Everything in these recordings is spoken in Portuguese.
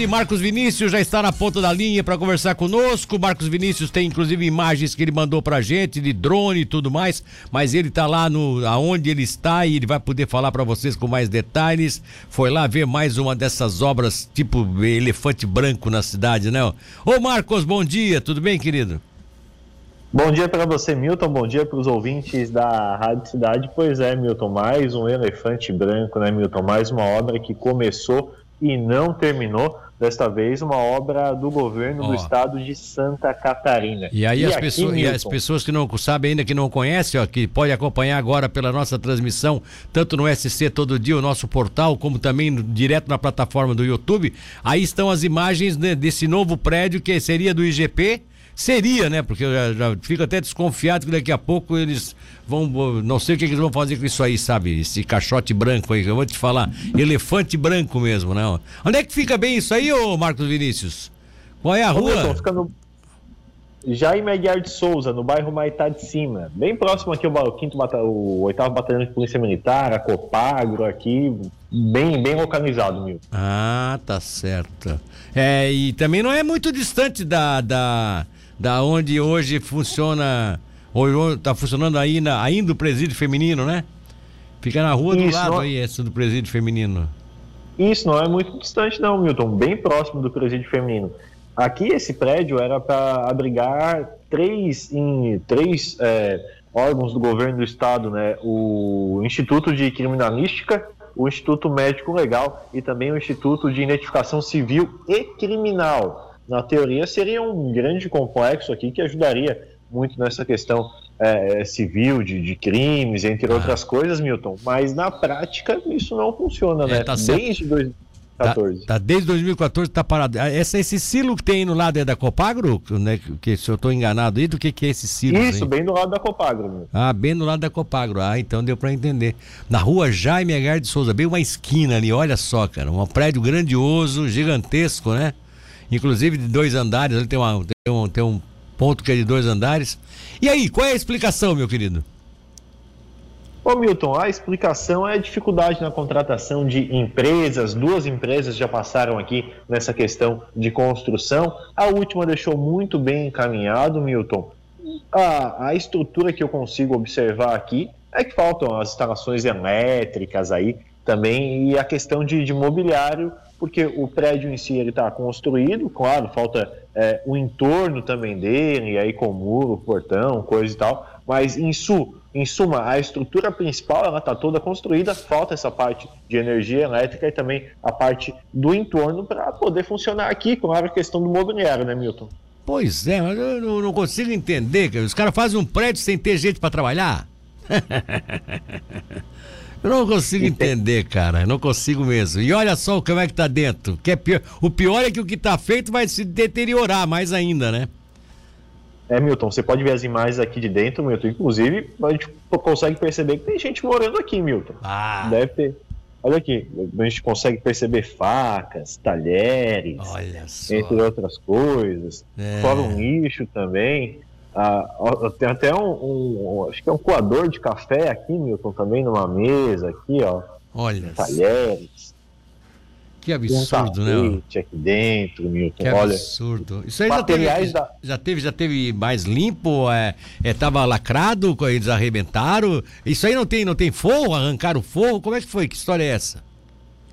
E Marcos Vinícius já está na ponta da linha para conversar conosco. Marcos Vinícius tem inclusive imagens que ele mandou pra gente de drone e tudo mais, mas ele tá lá no aonde ele está e ele vai poder falar para vocês com mais detalhes. Foi lá ver mais uma dessas obras tipo elefante branco na cidade, né? Ô Marcos, bom dia, tudo bem, querido? Bom dia para você, Milton. Bom dia para os ouvintes da Rádio Cidade. Pois é, Milton, mais um elefante branco, né, Milton? Mais uma obra que começou e não terminou. Desta vez, uma obra do governo do estado de Santa Catarina. E aí, e as, aqui, pessoas, Milton, e as pessoas que não sabem ainda, que não conhecem, ó, que pode acompanhar agora pela nossa transmissão, tanto no SC Todo Dia, o nosso portal, como também no, direto na plataforma do YouTube. Aí estão as imagens né, desse novo prédio que seria do IGP Seria, né? Porque eu já, já, fico até desconfiado que daqui a pouco eles vão. Não sei o que, eles vão fazer com isso aí, sabe? Esse caixote branco aí, que eu vou te falar. Elefante branco mesmo, né? Onde é que fica bem isso aí, ô Marcos Vinícius? Qual é a rua? Milton, fica no Jaime Aguiar de Souza, no bairro Maitá de Cima. Bem próximo aqui o, quinto o oitavo batalhão de polícia militar, a Copagro aqui, bem, bem localizado, Milton. Ah, tá certo. É, e também não é muito distante da, da da onde hoje funciona, hoje está funcionando ainda, ainda o presídio feminino, né? Fica na rua do Isso, lado não... aí, esse do presídio feminino. Isso, não é muito distante não, Milton, bem próximo do presídio feminino. Aqui esse prédio era para abrigar três, em, três é, órgãos do governo do estado, né? O Instituto de Criminalística, o Instituto Médico Legal e também o Instituto de Identificação Civil e Criminal na teoria, seria um grande complexo aqui que ajudaria muito nessa questão é, civil, de, de, crimes, entre ah. outras coisas, Milton. Mas na prática isso não funciona, é, né? Tá desde 2014. Tá, tá, desde 2014 tá parado. Ah, essa, esse silo que tem aí no lado é da Copagro? Né? Que, se eu estou enganado aí, do que, que é esse silo? Isso, aí? bem do lado da Copagro. Meu. Ah, bem do lado da Copagro. Ah, então deu para entender. Na rua Jaime Agar de Souza, bem uma esquina ali, olha só, cara. Um prédio grandioso, gigantesco, né? Inclusive de dois andares, ele tem, uma, tem, um, tem um ponto que é de dois andares. E aí, qual é a explicação, meu querido? Ô Milton, a explicação é a dificuldade na contratação de empresas. Duas empresas já passaram aqui nessa questão de construção. A última deixou muito bem encaminhado, Milton. A, a estrutura que eu consigo observar aqui é que faltam as instalações elétricas aí também e a questão de, de mobiliário porque o prédio em si ele está construído, claro, falta é, o entorno também dele, aí com muro, portão, coisa e tal, mas em, su, em suma, a estrutura principal ela está toda construída, falta essa parte de energia elétrica e também a parte do entorno para poder funcionar aqui, claro, a questão do mobiliário, né, Milton? Pois é, mas eu não consigo entender, que os caras fazem um prédio sem ter gente para trabalhar. Eu não consigo entender, cara. Não consigo mesmo. E olha só como é que tá dentro. Que é pior. O pior é que o que tá feito vai se deteriorar mais ainda, né? É, Milton, você pode ver as imagens aqui de dentro, Milton. Inclusive, a gente consegue perceber que tem gente morando aqui, Milton. Ah. Deve ter. Olha aqui, a gente consegue perceber facas, talheres, entre outras coisas. É. Fora um lixo também. Ah, tem até um, um, acho que é um coador de café aqui, Milton, também numa mesa aqui, ó. Olha. Talheres. Que absurdo, um né? aqui dentro, Milton. Que Olha, absurdo. Isso aí já teve, da... já teve, já teve mais limpo? É, é, tava lacrado, eles arrebentaram? Isso aí não tem, não tem forro? Arrancaram o forro? Como é que foi? Que história é essa?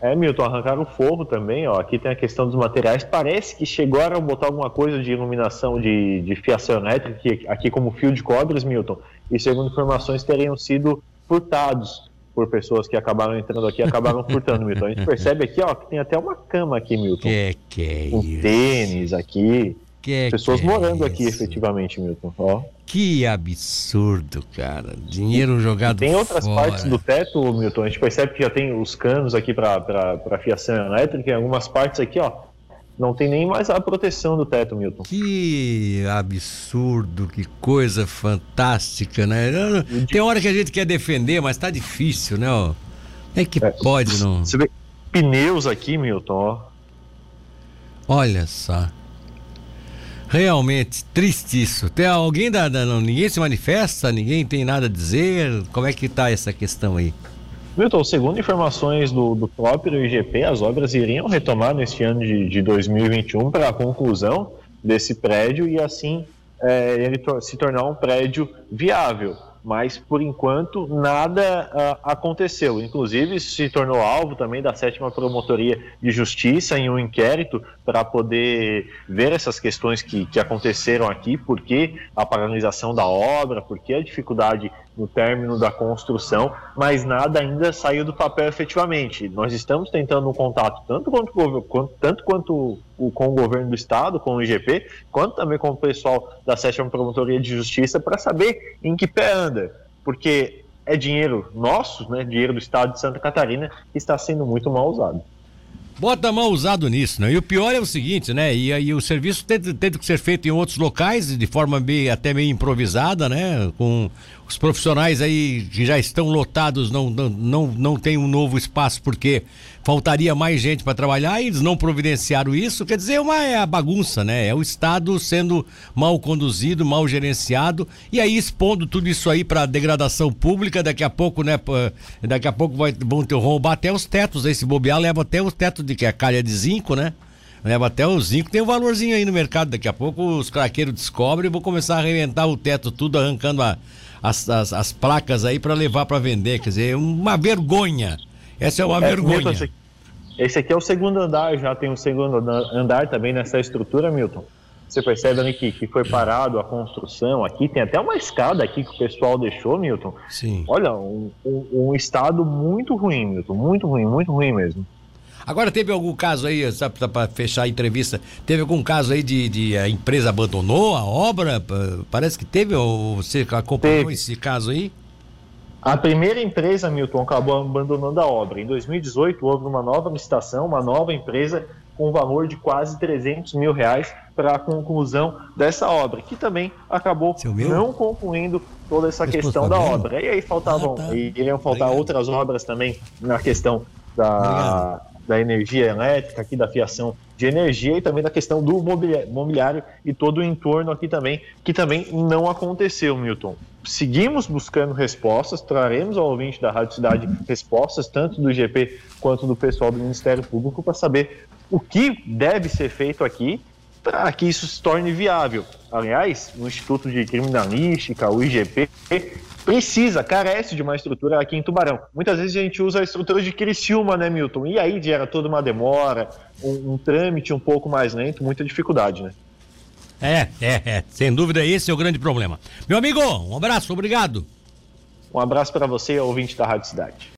É, Milton, arrancaram o forro também, ó. Aqui tem a questão dos materiais. Parece que chegaram a botar alguma coisa de iluminação de, de fiação elétrica, aqui, aqui como fio de cobras, Milton. E segundo informações, teriam sido furtados por pessoas que acabaram entrando aqui acabaram furtando, Milton. A gente percebe aqui, ó, que tem até uma cama aqui, Milton. Que que é um tênis aqui. Que pessoas que morando é aqui, efetivamente, Milton. Ó. Que absurdo, cara. Dinheiro jogado Tem outras fora. partes do teto, Milton. A gente percebe que já tem os canos aqui para fiação elétrica. Em algumas partes aqui, ó, não tem nem mais a proteção do teto, Milton. Que absurdo, que coisa fantástica, né? Tem hora que a gente quer defender, mas tá difícil, né? É que é, pode, não. Você vê pneus aqui, Milton, ó. Olha só. Realmente, triste isso. Tem alguém da, da não, ninguém se manifesta, ninguém tem nada a dizer. Como é que tá essa questão aí? Milton, segundo informações do, do próprio IGP, as obras iriam retomar neste ano de, de 2021 para a conclusão desse prédio e assim é, ele se tornar um prédio viável mas por enquanto nada uh, aconteceu. Inclusive, se tornou alvo também da sétima promotoria de justiça em um inquérito para poder ver essas questões que, que aconteceram aqui, por que a paralisação da obra, por que a dificuldade no término da construção, mas nada ainda saiu do papel efetivamente. Nós estamos tentando um contato tanto quanto, tanto quanto com o governo do estado, com o IGP, quanto também com o pessoal da sétima promotoria de justiça para saber em que pé anda, porque é dinheiro nosso, né, dinheiro do estado de Santa Catarina, que está sendo muito mal usado. Bota mal usado nisso, né? E o pior é o seguinte, né? E aí o serviço tem que ser feito em outros locais, de forma bem, até meio improvisada, né? Com os profissionais aí que já estão lotados não, não, não, não tem um novo espaço porque faltaria mais gente para trabalhar e eles não providenciaram isso. Quer dizer, uma é a bagunça, né? É o Estado sendo mal conduzido, mal gerenciado e aí expondo tudo isso aí para degradação pública. Daqui a pouco, né? Daqui a pouco vai, vão ter, roubar até os tetos. Esse bobear leva até os tetos de que é calha de zinco, né? Leva até o zinco, tem um valorzinho aí no mercado. Daqui a pouco os craqueiros descobrem e vão começar a arrebentar o teto, tudo arrancando a, as, as, as placas aí para levar para vender. Quer dizer, uma vergonha. Essa é uma é, vergonha. Milton, esse aqui é o segundo andar, já tem o um segundo andar também nessa estrutura, Milton. Você percebe ali que, que foi parado a construção aqui, tem até uma escada aqui que o pessoal deixou, Milton. Sim. Olha, um, um, um estado muito ruim, Milton, muito ruim, muito ruim mesmo. Agora, teve algum caso aí, para fechar a entrevista, teve algum caso aí de, de, a empresa abandonou a obra? Parece que teve, ou você acompanhou teve. esse caso aí? A primeira empresa, Milton, acabou abandonando a obra. Em 2018, houve uma nova licitação, uma nova empresa com um valor de quase 300 mil reais para a conclusão dessa obra, que também acabou não concluindo toda essa questão da obra. E aí faltavam, ah, tá. iriam faltar Obrigado. outras obras também na questão da, Obrigado da energia elétrica, aqui da fiação de energia e também da questão do mobiliário e todo o entorno aqui também, que também não aconteceu, Milton. Seguimos buscando respostas, traremos ao ouvinte da Rádio Cidade respostas, tanto do GP quanto do pessoal do Ministério Público, para saber o que deve ser feito aqui para que isso se torne viável. Aliás, o Instituto de Criminalística, o IGP, precisa, carece de uma estrutura aqui em Tubarão. Muitas vezes a gente usa a estrutura de Criciúma, né, Milton? E aí gera toda uma demora, um, um trâmite um pouco mais lento, muita dificuldade, né? É, é, é. Sem dúvida, esse é o grande problema. Meu amigo, um abraço, obrigado. Um abraço para você, ouvinte da Rádio Cidade.